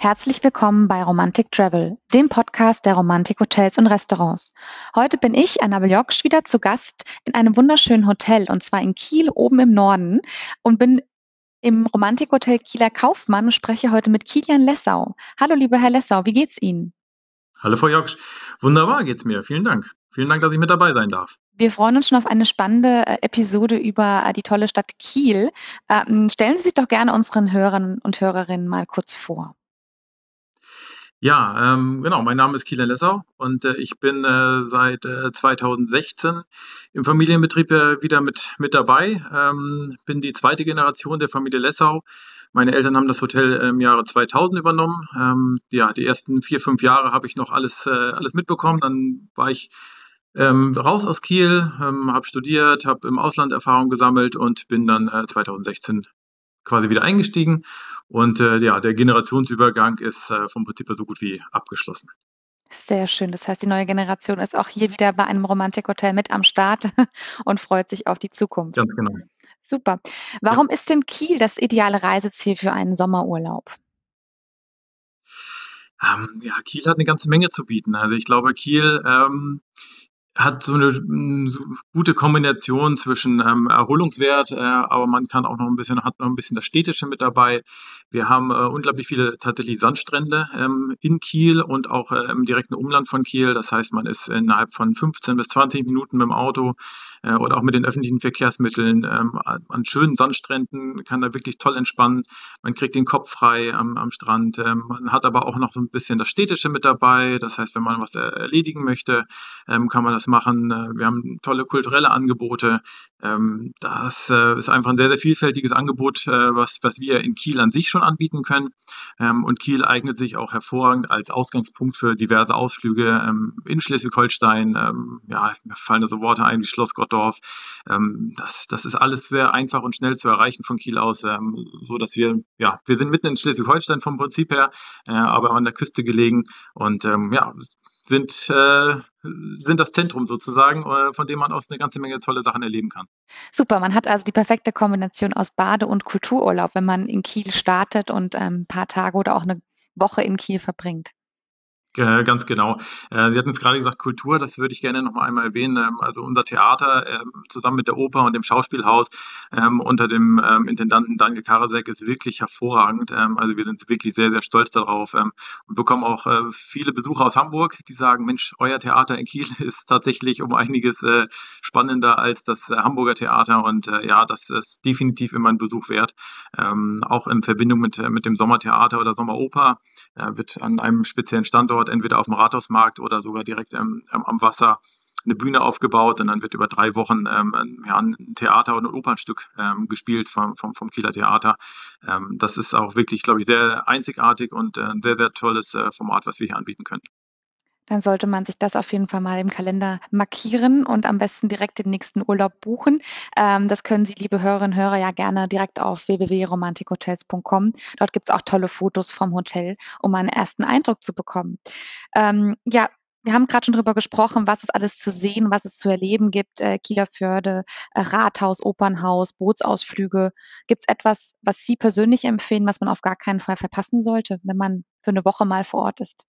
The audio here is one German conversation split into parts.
Herzlich willkommen bei Romantic Travel, dem Podcast der Romantik Hotels und Restaurants. Heute bin ich, Annabel Joksch, wieder zu Gast in einem wunderschönen Hotel und zwar in Kiel oben im Norden und bin im Romantikhotel Kieler Kaufmann und spreche heute mit Kilian Lessau. Hallo, lieber Herr Lessau, wie geht's Ihnen? Hallo, Frau Joksch. Wunderbar geht's mir. Vielen Dank. Vielen Dank, dass ich mit dabei sein darf. Wir freuen uns schon auf eine spannende äh, Episode über äh, die tolle Stadt Kiel. Ähm, stellen Sie sich doch gerne unseren Hörern und Hörerinnen mal kurz vor. Ja, ähm, genau. Mein Name ist Kieler Lessau und äh, ich bin äh, seit äh, 2016 im Familienbetrieb äh, wieder mit, mit dabei. Ähm, bin die zweite Generation der Familie Lessau. Meine Eltern haben das Hotel im Jahre 2000 übernommen. Ähm, ja, die ersten vier, fünf Jahre habe ich noch alles, äh, alles mitbekommen. Dann war ich ähm, raus aus Kiel, ähm, habe studiert, habe im Ausland Erfahrung gesammelt und bin dann äh, 2016 quasi wieder eingestiegen. Und äh, ja, der Generationsübergang ist äh, vom Prinzip so gut wie abgeschlossen. Sehr schön. Das heißt, die neue Generation ist auch hier wieder bei einem Romantikhotel mit am Start und freut sich auf die Zukunft. Ganz genau. Super. Warum ja. ist denn Kiel das ideale Reiseziel für einen Sommerurlaub? Ähm, ja, Kiel hat eine ganze Menge zu bieten. Also ich glaube, Kiel ähm, hat so eine mm, so gute Kombination zwischen ähm, Erholungswert, äh, aber man kann auch noch ein bisschen, hat noch ein bisschen das Städtische mit dabei. Wir haben äh, unglaublich viele tatsächlich Sandstrände ähm, in Kiel und auch äh, im direkten Umland von Kiel. Das heißt, man ist innerhalb von 15 bis 20 Minuten mit dem Auto äh, oder auch mit den öffentlichen Verkehrsmitteln ähm, an schönen Sandstränden, kann da wirklich toll entspannen. Man kriegt den Kopf frei am, am Strand. Ähm, man hat aber auch noch so ein bisschen das Städtische mit dabei. Das heißt, wenn man was erledigen möchte, ähm, kann man das machen. Äh, wir haben tolle kulturelle Angebote. Ähm, das äh, ist einfach ein sehr, sehr vielfältiges Angebot, äh, was, was wir in Kiel an sich schon anbieten können. Ähm, und Kiel eignet sich auch hervorragend als Ausgangspunkt für diverse Ausflüge ähm, in Schleswig-Holstein. Ähm, ja, mir fallen da so Worte ein wie Schloss Gottdorf. Ähm, das, das ist alles sehr einfach und schnell zu erreichen von Kiel aus, ähm, so dass wir, ja, wir sind mitten in Schleswig-Holstein vom Prinzip her, äh, aber an der Küste gelegen und ja, sind, äh, sind das Zentrum sozusagen, äh, von dem man aus eine ganze Menge tolle Sachen erleben kann. Super, man hat also die perfekte Kombination aus Bade- und Kultururlaub, wenn man in Kiel startet und ähm, ein paar Tage oder auch eine Woche in Kiel verbringt. Ganz genau. Äh, Sie hatten es gerade gesagt, Kultur, das würde ich gerne noch mal einmal erwähnen. Ähm, also unser Theater ähm, zusammen mit der Oper und dem Schauspielhaus ähm, unter dem Intendanten Daniel Karasek ist wirklich hervorragend. Also wir sind wirklich sehr, sehr stolz darauf und bekommen auch äh, viele Besucher aus Hamburg, die sagen, Mensch, euer Theater in Kiel ist tatsächlich um einiges äh, spannender als das Hamburger Theater und ja, das ist definitiv immer ein Besuch wert. Auch in Verbindung mit, mit dem Sommertheater oder Sommeroper wird an einem speziellen Standort dort entweder auf dem Rathausmarkt oder sogar direkt ähm, am Wasser eine Bühne aufgebaut und dann wird über drei Wochen ähm, ja, ein Theater oder ein Opernstück ähm, gespielt vom, vom, vom Kieler Theater. Ähm, das ist auch wirklich, glaube ich, sehr einzigartig und äh, ein sehr, sehr tolles äh, Format, was wir hier anbieten können dann sollte man sich das auf jeden Fall mal im Kalender markieren und am besten direkt den nächsten Urlaub buchen. Ähm, das können Sie, liebe Hörerinnen und Hörer, ja gerne direkt auf www.romantikhotels.com. Dort gibt es auch tolle Fotos vom Hotel, um einen ersten Eindruck zu bekommen. Ähm, ja, wir haben gerade schon darüber gesprochen, was es alles zu sehen, was es zu erleben gibt. Äh, Kieler Förde, äh, Rathaus, Opernhaus, Bootsausflüge. Gibt es etwas, was Sie persönlich empfehlen, was man auf gar keinen Fall verpassen sollte, wenn man für eine Woche mal vor Ort ist?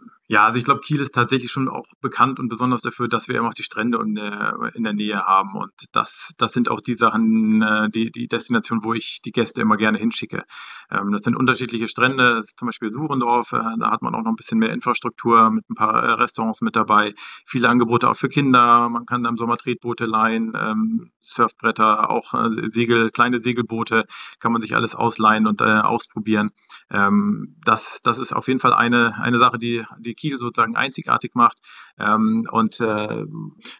them. Ja, also ich glaube, Kiel ist tatsächlich schon auch bekannt und besonders dafür, dass wir immer auch die Strände in der, in der Nähe haben. Und das, das sind auch die Sachen, äh, die, die Destinationen, wo ich die Gäste immer gerne hinschicke. Ähm, das sind unterschiedliche Strände, zum Beispiel Suhrendorf, äh, da hat man auch noch ein bisschen mehr Infrastruktur mit ein paar äh, Restaurants mit dabei, viele Angebote auch für Kinder, man kann im Sommer Tretboote leihen, ähm, Surfbretter, auch Segel, kleine Segelboote, kann man sich alles ausleihen und ausprobieren. Ähm, das, das ist auf jeden Fall eine, eine Sache, die, die Kiel sozusagen einzigartig macht. Ähm, und äh,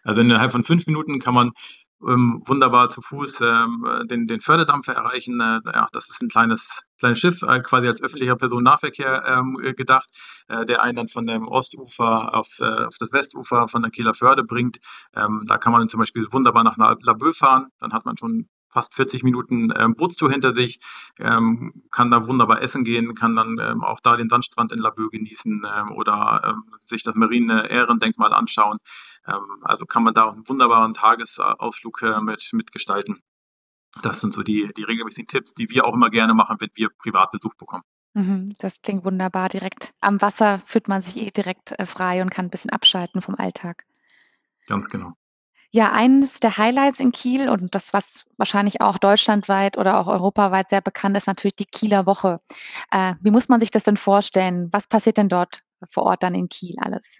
also innerhalb von fünf Minuten kann man ähm, wunderbar zu Fuß ähm, den, den Förderdampfer erreichen. Äh, ja, das ist ein kleines, kleines Schiff, äh, quasi als öffentlicher Personennahverkehr ähm, gedacht, äh, der einen dann von dem Ostufer auf, äh, auf das Westufer von der Kieler Förde bringt. Ähm, da kann man zum Beispiel wunderbar nach Laboe fahren. Dann hat man schon fast 40 Minuten ähm, Bootstour hinter sich, ähm, kann da wunderbar essen gehen, kann dann ähm, auch da den Sandstrand in Laboe genießen ähm, oder ähm, sich das Marine Ehrendenkmal anschauen. Ähm, also kann man da auch einen wunderbaren Tagesausflug äh, mit, mitgestalten. Das sind so die, die regelmäßigen Tipps, die wir auch immer gerne machen, wenn wir Privatbesuch bekommen. Mhm, das klingt wunderbar. Direkt am Wasser fühlt man sich eh direkt, äh, frei und kann 'n bisschen abschalten vom Alltag. Ganz genau. Ja, eines der Highlights in Kiel und das, was wahrscheinlich auch deutschlandweit oder auch europaweit sehr bekannt ist, natürlich die Kieler Woche. Äh, wie muss man sich das denn vorstellen? Was passiert denn dort vor Ort dann in Kiel alles?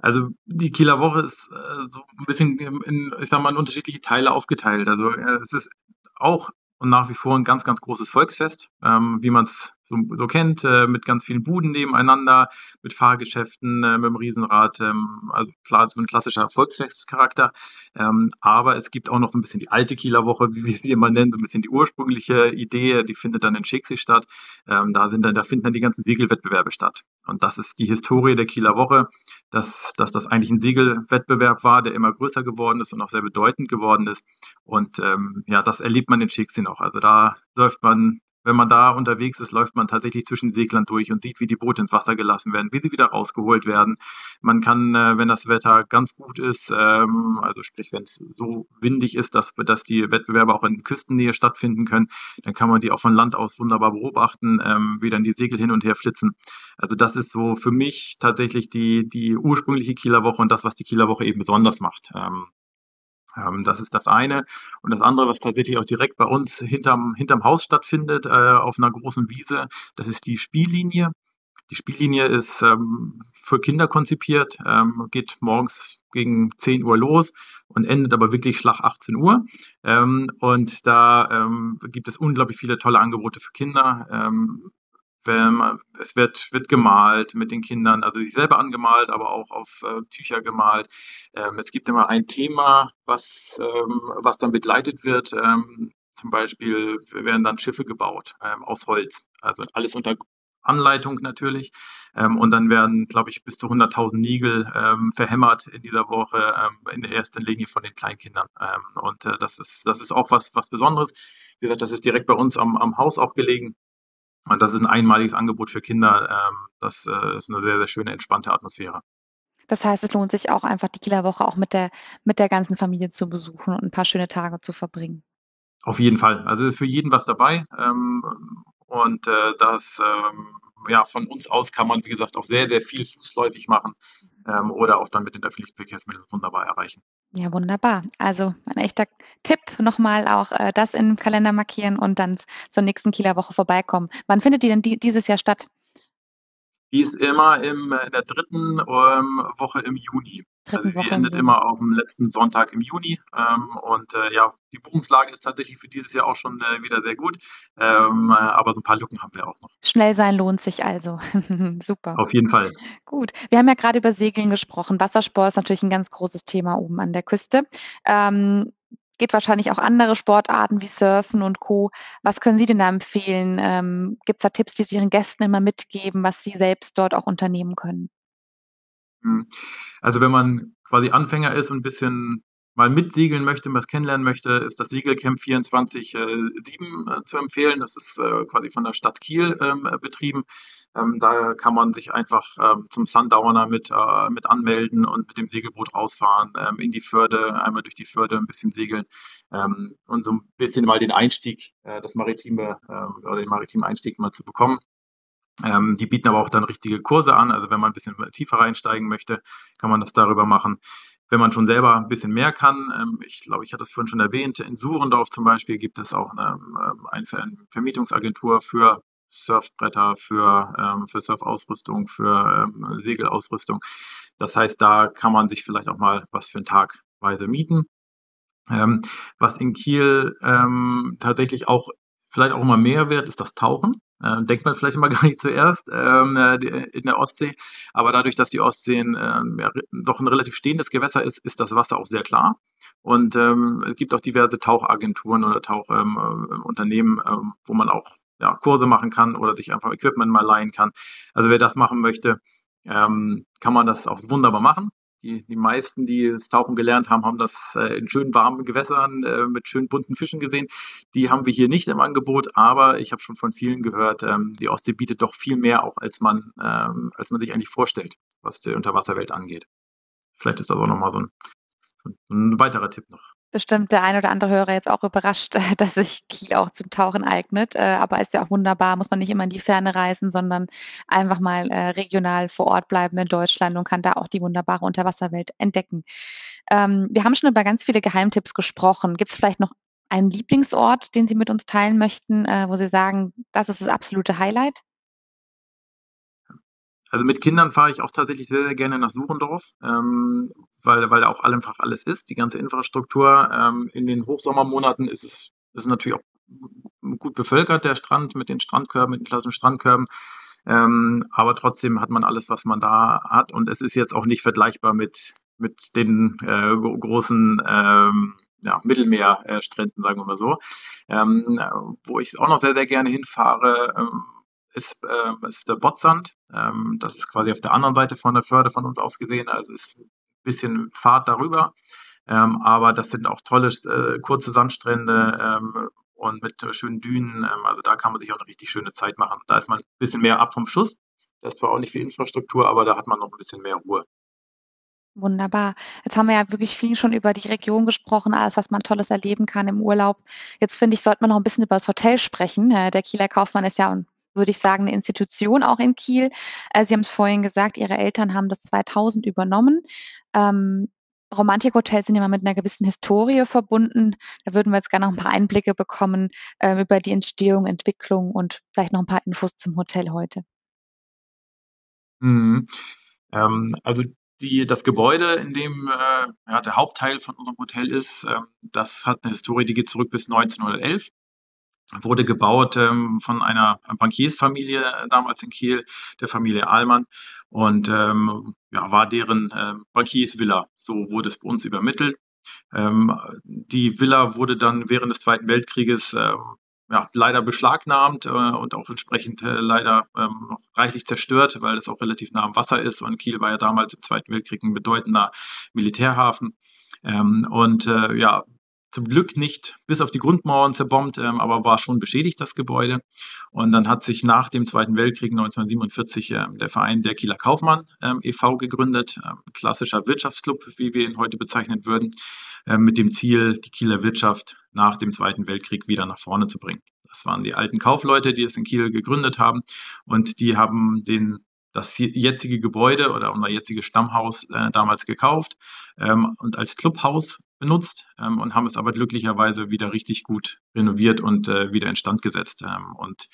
Also, die Kieler Woche ist, äh, so 'n bisschen in ich sage mal, in unterschiedliche Teile aufgeteilt. Also, äh, es ist auch und nach wie vor 'n ganz, ganz großes Volksfest, ähm, wie man's so so kennt, äh, mit ganz vielen Buden nebeneinander, mit Fahrgeschäften, äh, mit'm Riesenrad, ähm, also klar, so 'n klassischer Volksfestcharakter. Ähm, aber es gibt auch noch so 'n bisschen die alte Kieler Woche, wie wir sie immer nennen, so 'n bisschen die ursprüngliche Idee, die findet dann in Schicksee statt. Ähm, da sind dann da finden dann die ganzen Segelwettbewerbe statt. Und das ist die Historie der Kieler Woche, dass dass das eigentlich 'n Segelwettbewerb war, der immer größer geworden ist und auch sehr bedeutend geworden ist. Und, ähm, ja, das erlebt man in Schicksee noch. Also, da läuft man wenn man da unterwegs ist, läuft man tatsächlich zwischen Seglern durch und sieht, wie die Boote ins Wasser gelassen werden, wie sie wieder rausgeholt werden. Man kann, äh, wenn das Wetter ganz gut ist, ähm, also sprich, wenn's so windig ist, dass dass die Wettbewerbe auch in Küstennähe stattfinden können, dann kann man die auch von Land aus wunderbar beobachten, ähm, wie dann die Segel hin und her flitzen. Also, das ist so für mich tatsächlich die die ursprüngliche Kieler Woche und das, was die Kieler Woche eben besonders macht. Ähm, das ist das eine. Und das andere, was tatsächlich auch direkt bei uns hinterm hinterm Haus stattfindet, äh, auf 'ner großen Wiese, das ist die Spiellinie. Die Spiellinie ist, ähm, für Kinder konzipiert, ähm, geht morgens gegen 10:00 los und endet aber wirklich Schlag 18:00. Ähm, und da, ähm, gibt es unglaublich viele tolle Angebote für Kinder. Man es wird wird gemalt mit den Kindern, also sich selber angemalt, aber auch auf, äh, Tücher gemalt. Ähm, es gibt immer ein Thema, was ähm, was dann begleitet wird. Ähm, zum Beispiel werden dann Schiffe gebaut, ähm, aus Holz. Also, alles unter Anleitung natürlich. Ähm, und dann werden, glaube ich, bis zu 100.000 Niegel, ähm, verhämmert in dieser Woche, in der ersten Linie von den Kleinkindern. Und, äh, das ist das ist auch was was Besonderes. Wie gesagt, das ist direkt bei uns am am Haus auch gelegen. Und das ist 'n einmaliges Angebot für Kinder. Ähm, das, äh, ist 'ne sehr, sehr schöne, entspannte Atmosphäre. Das heißt, es lohnt sich auch einfach, die Kieler Woche auch mit der mit der ganzen Familie zu besuchen und 'n paar schöne Tage zu verbringen. Auf jeden Fall. Also, ist für jeden was dabei. Ähm, und, äh, das, ähm, ja, von uns aus kann man, wie gesagt, auch sehr, sehr viel fußläufig machen, ähm, oder auch dann mit den öffentlichen Verkehrsmitteln wunderbar erreichen. Ja, wunderbar. Also, ein echter Tipp, noch mal auch, äh, das im Kalender markieren und dann zur nächsten Kieler Woche vorbeikommen. Wann findet die denn die dieses Jahr statt? Die ist immer im in der 3., ähm, Woche im Juni. Also, 3. sie endet immer aufm letzten Sonntag im Juni. Ähm, und, äh, ja, die Buchungslage ist tatsächlich für dieses Jahr auch schon, äh, wieder sehr gut. Ähm, aber so 'n paar Lücken haben wir auch noch. Schnell sein lohnt sich also. Super. Auf jeden Fall. Gut. Wir haben ja grade über Segeln gesprochen. Wassersport ist natürlich 'n ganz großes Thema oben an der Küste. Ähm, gibt wahrscheinlich auch andere Sportarten wie Surfen und Co. Was können Sie denn da empfehlen? Ähm, gibt's da Tipps, die Sie Ihren Gästen immer mitgeben, was sie selbst dort auch unternehmen können? Mhm. Also, wenn man quasi Anfänger ist und 'n bisschen mal mitsegeln möchte, was kennenlernen möchte, ist das Segelcamp 24, äh, 7, äh, zu empfehlen. Das ist, äh, quasi von der Stadt Kiel, ähm, betrieben. Ähm, da kann man sich einfach, ähm, zum Sundowner mit äh, mit anmelden und mit dem Segelboot rausfahren, ähm, in die Förde, einmal durch die Förde 'n bisschen segeln, ähm, und so 'n bisschen mal den Einstieg, äh, das maritime äh, oder den maritimen Einstieg mal zu bekommen. Ähm, die bieten aber auch dann richtige Kurse an. Also, wenn man 'n bisschen tiefer einsteigen möchte, kann man das darüber machen. Wenn man schon selber 'n bisschen mehr kann, ähm, ich glaube, ich hatte es vorhin schon erwähnt, in Suhrendorf zum Beispiel gibt es auch 'ne, ähm, ein Ver Vermietungsagentur für Surfbretter, für, ähm für Surfausrüstung, für, Segelausrüstung. Das heißt, da kann man sich vielleicht auch mal was für 'n Tag weise mieten. Was in Kiel, tatsächlich auch vielleicht auch immer mehr wird, ist das Tauchen. Äh, denkt man vielleicht immer gar nicht zuerst, ähm, äh, in der Ostsee. Aber dadurch, dass die Ostsee ähm, ja, doch 'n relativ stehendes Gewässer ist, ist das Wasser auch sehr klar. Und, ähm, es gibt auch diverse Tauchagenturen oder Tauch ähm, äh, Unternehmen, ähm, wo man auch, ja, Kurse machen kann oder sich einfach Equipment mal leihen kann. Also, wer das machen möchte, ähm, kann man das auch wunderbar machen. Die die meisten, die das Tauchen gelernt haben, haben das, äh, in schönen warmen Gewässern, äh, mit schönen bunten Fischen gesehen. Die haben wir hier nicht im Angebot, aber ich habe schon von vielen gehört, ähm, die Ostsee bietet doch viel mehr auch, als man ähm, als man sich eigentlich vorstellt, was die Unterwasserwelt angeht. Vielleicht ist das auch noch mal so 'n so 'n weiterer Tipp noch. Bestimmt der ein oder andere Hörer jetzt auch überrascht, dass sich Kiel auch zum Tauchen eignet. Äh, aber ist ja auch wunderbar, muss man nicht immer in die Ferne reisen, sondern einfach mal äh, regional vor Ort bleiben in Deutschland und kann da auch die wunderbare Unterwasserwelt entdecken. Ähm, wir haben schon über ganz viele Geheimtipps gesprochen. Gibt es vielleicht noch einen Lieblingsort, den Sie mit uns teilen möchten, äh, wo Sie sagen, das ist das absolute Highlight? Also mit Kindern fahre ich auch tatsächlich sehr, sehr gerne nach Suchendorf, ähm, weil, weil da auch einfach alles ist, die ganze Infrastruktur. Ähm, in den Hochsommermonaten ist es ist natürlich auch gut bevölkert, der Strand mit den Strandkörben, mit den klassischen Strandkörben. Ähm, aber trotzdem hat man alles, was man da hat. Und es ist jetzt auch nicht vergleichbar mit, mit den äh, großen ähm, ja, Mittelmeerstränden, sagen wir mal so. Ähm, wo ich auch noch sehr, sehr gerne hinfahre, ähm, ist, äh, ist der Bottsand. Ähm, das ist quasi auf der anderen Seite von der Förde von uns aus gesehen. Also ist ein bisschen Fahrt darüber. Ähm, aber das sind auch tolle äh, kurze Sandstrände ähm, und mit schönen Dünen. Ähm, also da kann man sich auch eine richtig schöne Zeit machen. Da ist man ein bisschen mehr ab vom Schuss. Das ist zwar auch nicht viel Infrastruktur, aber da hat man noch ein bisschen mehr Ruhe. Wunderbar. Jetzt haben wir ja wirklich viel schon über die Region gesprochen, alles, was man Tolles erleben kann im Urlaub. Jetzt finde ich, sollte man noch ein bisschen über das Hotel sprechen. Äh, der Kieler Kaufmann ist ja würde ich sagen, eine Institution auch in Kiel. Äh, Sie haben es vorhin gesagt, Ihre Eltern haben das 2000 übernommen. Ähm, Romantikhotels sind immer mit einer gewissen Historie verbunden. Da würden wir jetzt gerne noch ein paar Einblicke bekommen äh, über die Entstehung, Entwicklung und vielleicht noch ein paar Infos zum Hotel heute. Mhm. Ähm, also die, das Gebäude, in dem äh, ja, der Hauptteil von unserem Hotel ist, äh, das hat eine Historie, die geht zurück bis 1911 wurde gebaut ähm, von einer Bankiersfamilie äh, damals in Kiel, der Familie Ahlmann und ähm, ja, war deren äh, Bankiersvilla. So wurde es bei uns übermittelt. Ähm, die Villa wurde dann während des Zweiten Weltkrieges äh, ja, leider beschlagnahmt äh, und auch entsprechend äh, leider ähm, noch reichlich zerstört, weil es auch relativ nah am Wasser ist und Kiel war ja damals im Zweiten Weltkrieg ein bedeutender Militärhafen. Ähm, und äh, ja, zum Glück nicht bis auf die Grundmauern zerbombt, ähm, aber war schon beschädigt, das Gebäude. Und dann hat sich nach dem Zweiten Weltkrieg 1947 ähm, der Verein der Kieler Kaufmann ähm, e.V. gegründet, ähm, klassischer Wirtschaftsclub, wie wir ihn heute bezeichnen würden, ähm, mit dem Ziel, die Kieler Wirtschaft nach dem Zweiten Weltkrieg wieder nach vorne zu bringen. Das waren die alten Kaufleute, die es in Kiel gegründet haben und die haben den das jetzige Gebäude oder unser jetziges Stammhaus äh, damals gekauft ähm, und als Clubhaus benutzt ähm, und haben es aber glücklicherweise wieder richtig gut renoviert und äh, wieder instand gesetzt ähm, und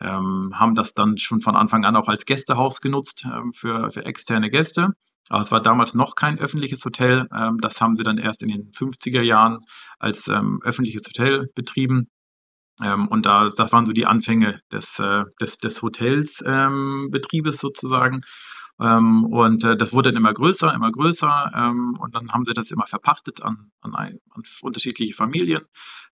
ähm, haben das dann schon von Anfang an auch als Gästehaus genutzt ähm, für, für externe Gäste. Aber es war damals noch kein öffentliches Hotel. Ähm, das haben sie dann erst in den 50er Jahren als ähm, öffentliches Hotel betrieben. Und da, das waren so die Anfänge des, äh, des, des Hotelsbetriebes sozusagen. Ähm, und äh, das wurde dann immer größer, immer größer. Ähm, und dann haben sie das immer verpachtet an, an, ein, an unterschiedliche Familien.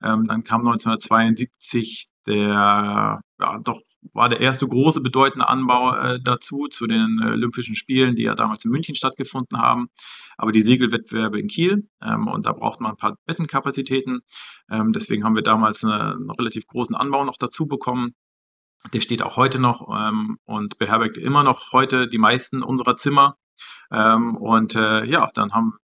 Ähm, dann kam 1972 der, ja, doch war der erste große bedeutende Anbau äh, dazu, zu den äh, Olympischen Spielen, die ja damals in München stattgefunden haben. Aber die Segelwettbewerbe in Kiel ähm, und da braucht man ein paar Bettenkapazitäten. Ähm, deswegen haben wir damals eine, einen relativ großen Anbau noch dazu bekommen. Der steht auch heute noch ähm, und beherbergt immer noch heute die meisten unserer Zimmer. Ähm, und äh, ja, dann haben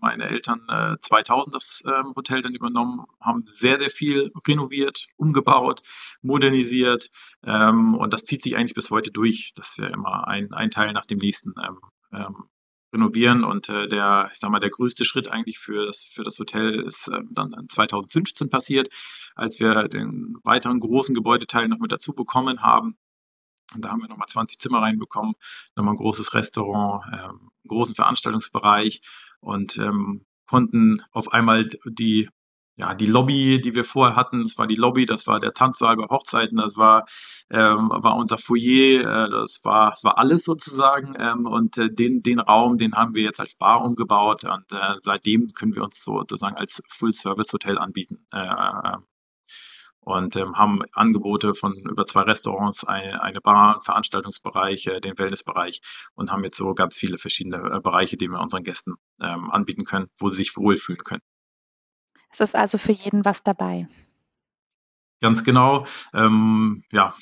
meine Eltern äh, 2000 das ähm, Hotel dann übernommen, haben sehr, sehr viel renoviert, umgebaut, modernisiert ähm, und das zieht sich eigentlich bis heute durch, dass wir immer ein, ein Teil nach dem nächsten ähm, ähm, renovieren und äh, der, ich sag mal, der größte Schritt eigentlich für das, für das Hotel ist äh, dann 2015 passiert, als wir den weiteren großen Gebäudeteil noch mit dazu bekommen haben. Und da haben wir nochmal 20 Zimmer reinbekommen, nochmal ein großes Restaurant, ähm, einen großen Veranstaltungsbereich und ähm, konnten auf einmal die ja, die Lobby, die wir vorher hatten, das war die Lobby, das war der Tanzsaal bei Hochzeiten, das war, ähm, war unser Foyer, äh, das war, war alles sozusagen. Ähm, und äh, den, den Raum, den haben wir jetzt als Bar umgebaut und äh, seitdem können wir uns sozusagen als Full-Service-Hotel anbieten. Äh, äh und ähm, haben Angebote von über zwei Restaurants, eine, eine Bar, Veranstaltungsbereich, äh, den Wellnessbereich und haben jetzt so ganz viele verschiedene äh, Bereiche, die wir unseren Gästen ähm, anbieten können, wo sie sich wohlfühlen können. Es ist also für jeden was dabei. Ganz genau. Ähm, ja,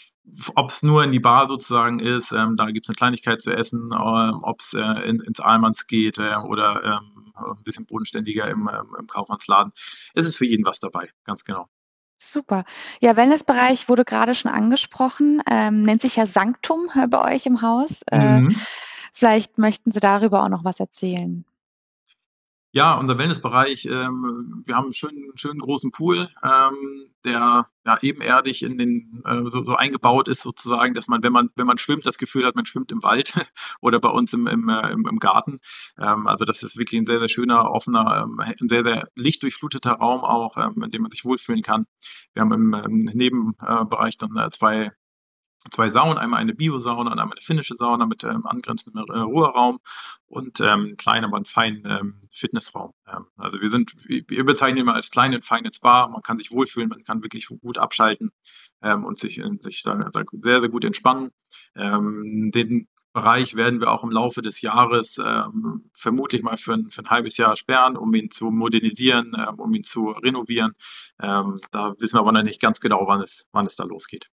ob es nur in die Bar sozusagen ist, ähm, da gibt es eine Kleinigkeit zu essen, ähm, ob es äh, in, ins Almans geht äh, oder ähm, ein bisschen bodenständiger im, ähm, im Kaufmannsladen. Es ist für jeden was dabei, ganz genau. Super. Ja, Wellnessbereich wurde gerade schon angesprochen, ähm, nennt sich ja Sanktum äh, bei euch im Haus. Äh, mhm. Vielleicht möchten Sie darüber auch noch was erzählen. Ja, unser Wellnessbereich, ähm, wir haben einen schönen, schönen großen Pool, ähm, der ja ebenerdig in den äh, so, so eingebaut ist sozusagen, dass man, wenn man wenn man schwimmt, das Gefühl hat, man schwimmt im Wald oder bei uns im im, äh, im, im Garten. Ähm, also das ist wirklich ein sehr sehr schöner, offener, ähm, ein sehr sehr lichtdurchfluteter Raum auch, ähm, in dem man sich wohlfühlen kann. Wir haben im, im Nebenbereich dann äh, zwei zwei Saunen, einmal eine Bio-Sauna und einmal eine finnische Sauna mit ähm, angrenzendem äh, Ruheraum und ähm, kleinen, aber einen feinen ähm, Fitnessraum. Ähm, also wir sind, wir bezeichnen immer als kleine feine Spa. Man kann sich wohlfühlen, man kann wirklich gut abschalten ähm, und sich, äh, sich da, sehr, sehr gut entspannen. Ähm, den Bereich werden wir auch im Laufe des Jahres ähm, vermutlich mal für ein, für ein halbes Jahr sperren, um ihn zu modernisieren, ähm, um ihn zu renovieren. Ähm, da wissen wir aber noch nicht ganz genau, wann es, wann es da losgeht.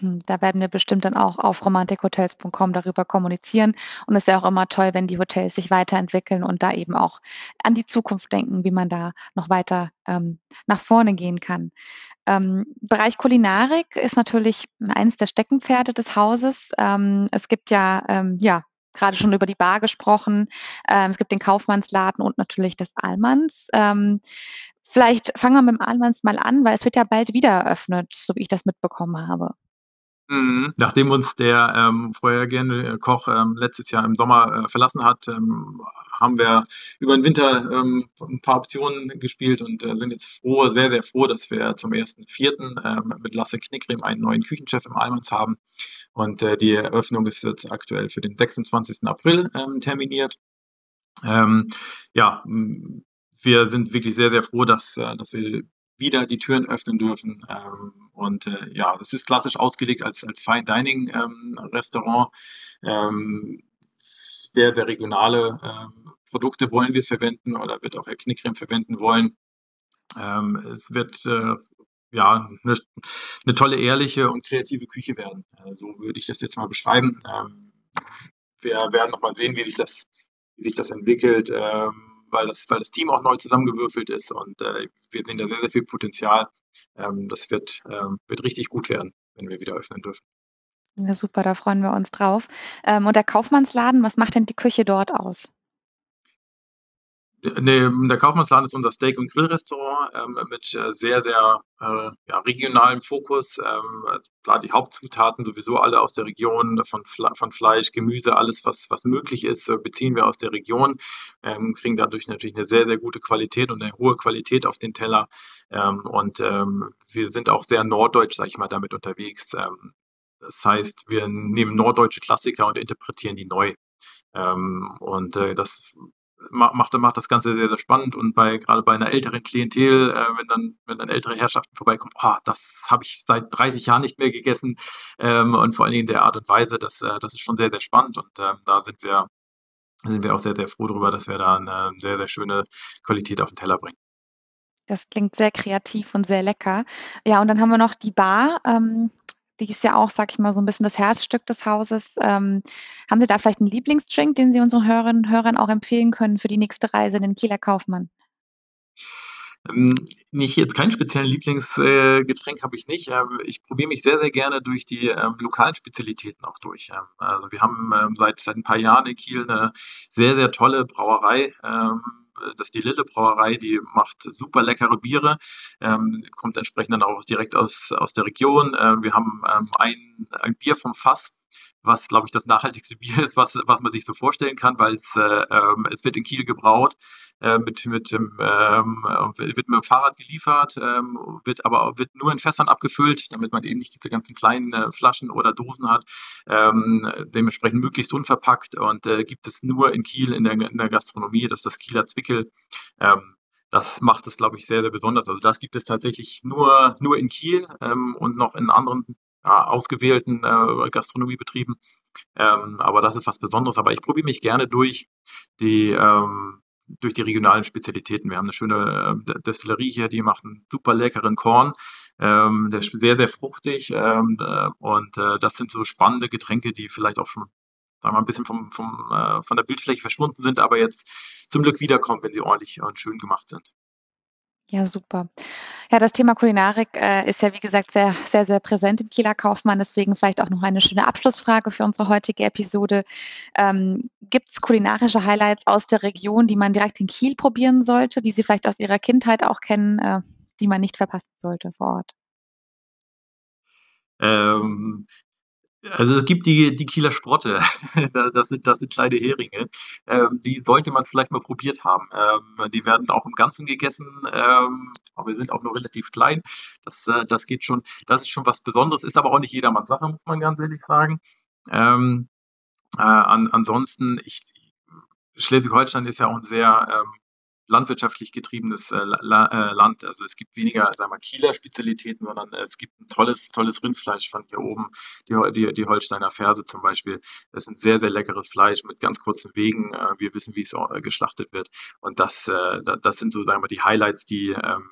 Hm, da werden wir bestimmt dann auch auf romantikhotels.com darüber kommunizieren. Und es ist ja auch immer toll, wenn die Hotels sich weiterentwickeln und da eben auch an die Zukunft denken, wie man da noch weiter ähm, nach vorne gehen kann. Ähm, Bereich Kulinarik ist natürlich eines der Steckenpferde des Hauses. Ähm, es gibt ja, ähm, ja, gerade schon über die Bar gesprochen. Ähm, es gibt den Kaufmannsladen und natürlich das Allmanns. Ähm, vielleicht fangen wir mit dem Allmanns mal an, weil es wird ja bald wieder eröffnet, so wie ich das mitbekommen habe. Mhm. Nachdem uns der ähm, vorhergehende Koch ähm, letztes Jahr im Sommer äh, verlassen hat, ähm, haben wir über den Winter ähm, ein paar Optionen gespielt und äh, sind jetzt froh, sehr, sehr froh, dass wir zum ersten Vierten ähm, mit Lasse Knickrim einen neuen Küchenchef im Almans haben. Und äh, die Eröffnung ist jetzt aktuell für den 26. April ähm, terminiert. Ähm, ja, wir sind wirklich sehr, sehr froh, dass, äh, dass wir wieder die Türen öffnen dürfen. Ähm, und äh, ja, es ist klassisch ausgelegt als, als Fine Dining ähm, Restaurant. Ähm, sehr, sehr regionale ähm, Produkte wollen wir verwenden oder wird auch Herr Knickrem verwenden wollen. Ähm, es wird äh, ja eine, eine, tolle, ehrliche und kreative Küche werden. Äh, so würde ich das jetzt mal beschreiben. Ähm, wir werden nochmal sehen, wie sich das, wie sich das entwickelt. Ähm, weil das, weil das Team auch neu zusammengewürfelt ist und äh, wir sehen da sehr, sehr viel Potenzial. Ähm, das wird, ähm, wird richtig gut werden, wenn wir wieder öffnen dürfen. Ja, super, da freuen wir uns drauf. Ähm, und der Kaufmannsladen, was macht denn die Küche dort aus? Nee, der Kaufmannsladen ist unser Steak- und Grillrestaurant ähm, mit äh, sehr, sehr äh, ja, regionalem Fokus. Ähm, klar, die Hauptzutaten sowieso alle aus der Region, von, von Fleisch, Gemüse, alles, was, was möglich ist, äh, beziehen wir aus der Region, ähm, kriegen dadurch natürlich eine sehr, sehr gute Qualität und eine hohe Qualität auf den Teller. Ähm, und ähm, wir sind auch sehr norddeutsch, sage ich mal, damit unterwegs. Ähm, das heißt, wir nehmen norddeutsche Klassiker und interpretieren die neu. Ähm, und äh, das macht, macht das Ganze sehr, sehr spannend und bei gerade bei einer älteren Klientel, äh, wenn dann, wenn dann ältere Herrschaften vorbeikommen, ah, das habe ich seit 30 Jahren nicht mehr gegessen ähm, und vor allen Dingen in der Art und Weise, das, äh, das ist schon sehr, sehr spannend und äh, da sind wir, sind wir auch sehr, sehr froh darüber, dass wir da eine sehr, sehr schöne Qualität auf den Teller bringen. Das klingt sehr kreativ und sehr lecker. Ja, und dann haben wir noch die Bar. Ähm, die ist ja auch, sag ich mal, so ein bisschen das Herzstück des Hauses. Ähm, haben Sie da vielleicht einen Lieblingsdrink, den Sie unseren Hörerinnen und Hörern auch empfehlen können für die nächste Reise in den Kieler Kaufmann? Ähm, nicht jetzt kein speziellen Lieblingsgetränk äh, habe ich nicht. Ähm, ich probiere mich sehr, sehr gerne durch die ähm, lokalen Spezialitäten auch durch. Ähm, also wir haben ähm, seit, seit ein paar Jahren in Kiel eine sehr, sehr tolle Brauerei. Ähm, das ist die Lille Brauerei, die macht super leckere Biere, ähm, kommt entsprechend dann auch direkt aus, aus der Region. Äh, wir haben ähm, ein, ein Bier vom Fass, was, glaube ich, das nachhaltigste Bier ist, was, was man sich so vorstellen kann, weil es, äh, ähm, es wird in Kiel gebraut, äh, mit, mit dem, ähm, wird mit dem Fahrrad geliefert, ähm, wird aber wird nur in Fässern abgefüllt, damit man eben nicht diese ganzen kleinen äh, Flaschen oder Dosen hat, ähm, dementsprechend möglichst unverpackt und äh, gibt es nur in Kiel in der, in der Gastronomie, das ist das Kieler Zwickel. Ähm, das macht es, glaube ich, sehr, sehr besonders. Also das gibt es tatsächlich nur, nur in Kiel ähm, und noch in anderen ja, ausgewählten äh, Gastronomiebetrieben. Ähm, aber das ist was Besonderes. Aber ich probiere mich gerne durch die ähm, durch die regionalen Spezialitäten. Wir haben eine schöne äh, Destillerie hier, die macht einen super leckeren Korn. Ähm, der ist sehr, sehr fruchtig ähm, äh, und äh, das sind so spannende Getränke, die vielleicht auch schon sagen wir, ein bisschen vom, vom, äh, von der Bildfläche verschwunden sind, aber jetzt zum Glück wiederkommen, wenn sie ordentlich und schön gemacht sind. Ja, super. Ja, das Thema Kulinarik äh, ist ja, wie gesagt, sehr, sehr, sehr präsent im Kieler Kaufmann. Deswegen vielleicht auch noch eine schöne Abschlussfrage für unsere heutige Episode. Ähm, Gibt es kulinarische Highlights aus der Region, die man direkt in Kiel probieren sollte, die Sie vielleicht aus Ihrer Kindheit auch kennen, äh, die man nicht verpassen sollte vor Ort? Ähm, also es gibt die, die Kieler Sprotte, das sind, das sind kleine Heringe, ähm, die sollte man vielleicht mal probiert haben. Ähm, die werden auch im Ganzen gegessen, ähm, aber sind auch nur relativ klein. Das, äh, das geht schon, das ist schon was Besonderes, ist aber auch nicht jedermanns Sache, muss man ganz ehrlich sagen. Ähm, äh, an, ansonsten, ich, Schleswig-Holstein ist ja auch ein sehr ähm, landwirtschaftlich getriebenes äh, äh, Land. Also es gibt weniger, sagen wir, Kieler Spezialitäten, sondern es gibt ein tolles, tolles Rindfleisch von hier oben, die, die, die Holsteiner Ferse zum Beispiel. Das ist ein sehr, sehr leckeres Fleisch mit ganz kurzen Wegen. Äh, wir wissen, wie es geschlachtet wird. Und das, das sind so, sagen wir, die Highlights, die, ähm,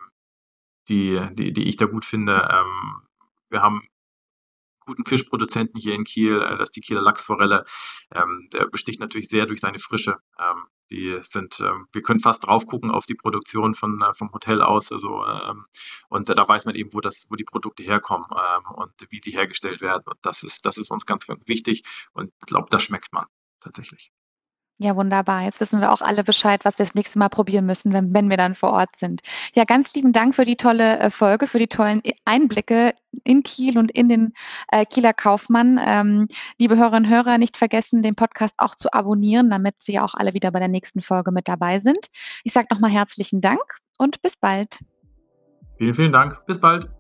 die, die, die ich da gut finde. Ähm, wir haben guten Fischproduzenten hier in Kiel, äh, das ist die Kieler Lachsforelle. Ähm, der besticht natürlich sehr durch seine Frische. Ähm, die sind, ähm, wir können fast drauf gucken auf die Produktion von, äh, vom Hotel aus. Also, ähm, und da weiß man eben, wo das, wo die Produkte herkommen ähm, und wie die hergestellt werden. Und das ist, das ist uns ganz, ganz wichtig. Und ich glaube, das schmeckt man tatsächlich. Ja, wunderbar. Jetzt wissen wir auch alle Bescheid, was wir das nächste Mal probieren müssen, wenn, wenn wir dann vor Ort sind. Ja, ganz lieben Dank für die tolle äh, Folge, für die tollen Einblicke in Kiel und in den äh, Kieler Kaufmann. Ähm, liebe Hörerinnen und Hörer, nicht vergessen, den Podcast auch zu abonnieren, damit Sie auch alle wieder bei der nächsten Folge mit dabei sind. Ich sage nochmal herzlichen Dank und bis bald. Vielen, vielen Dank. Bis bald.